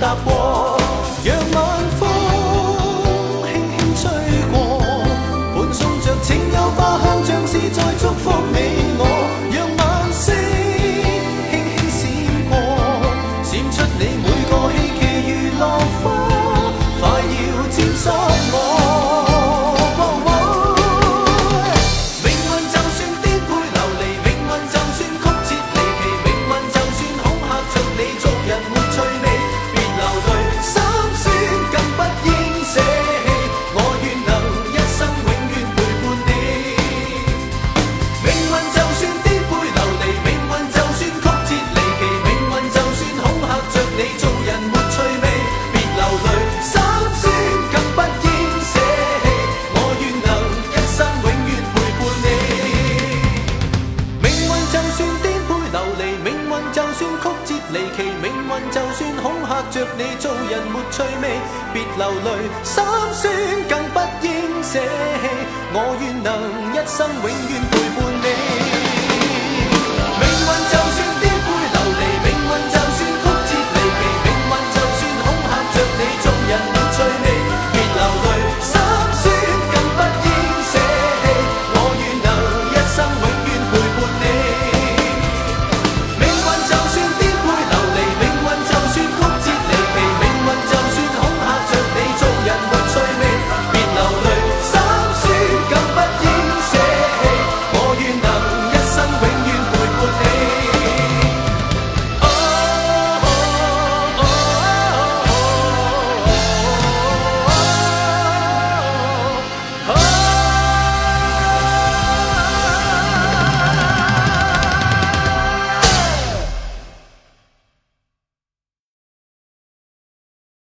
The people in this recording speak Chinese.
тобой. 运就算恐吓着你，做人没趣味，别流泪，心酸更不应舍弃，我愿能一生永远陪伴。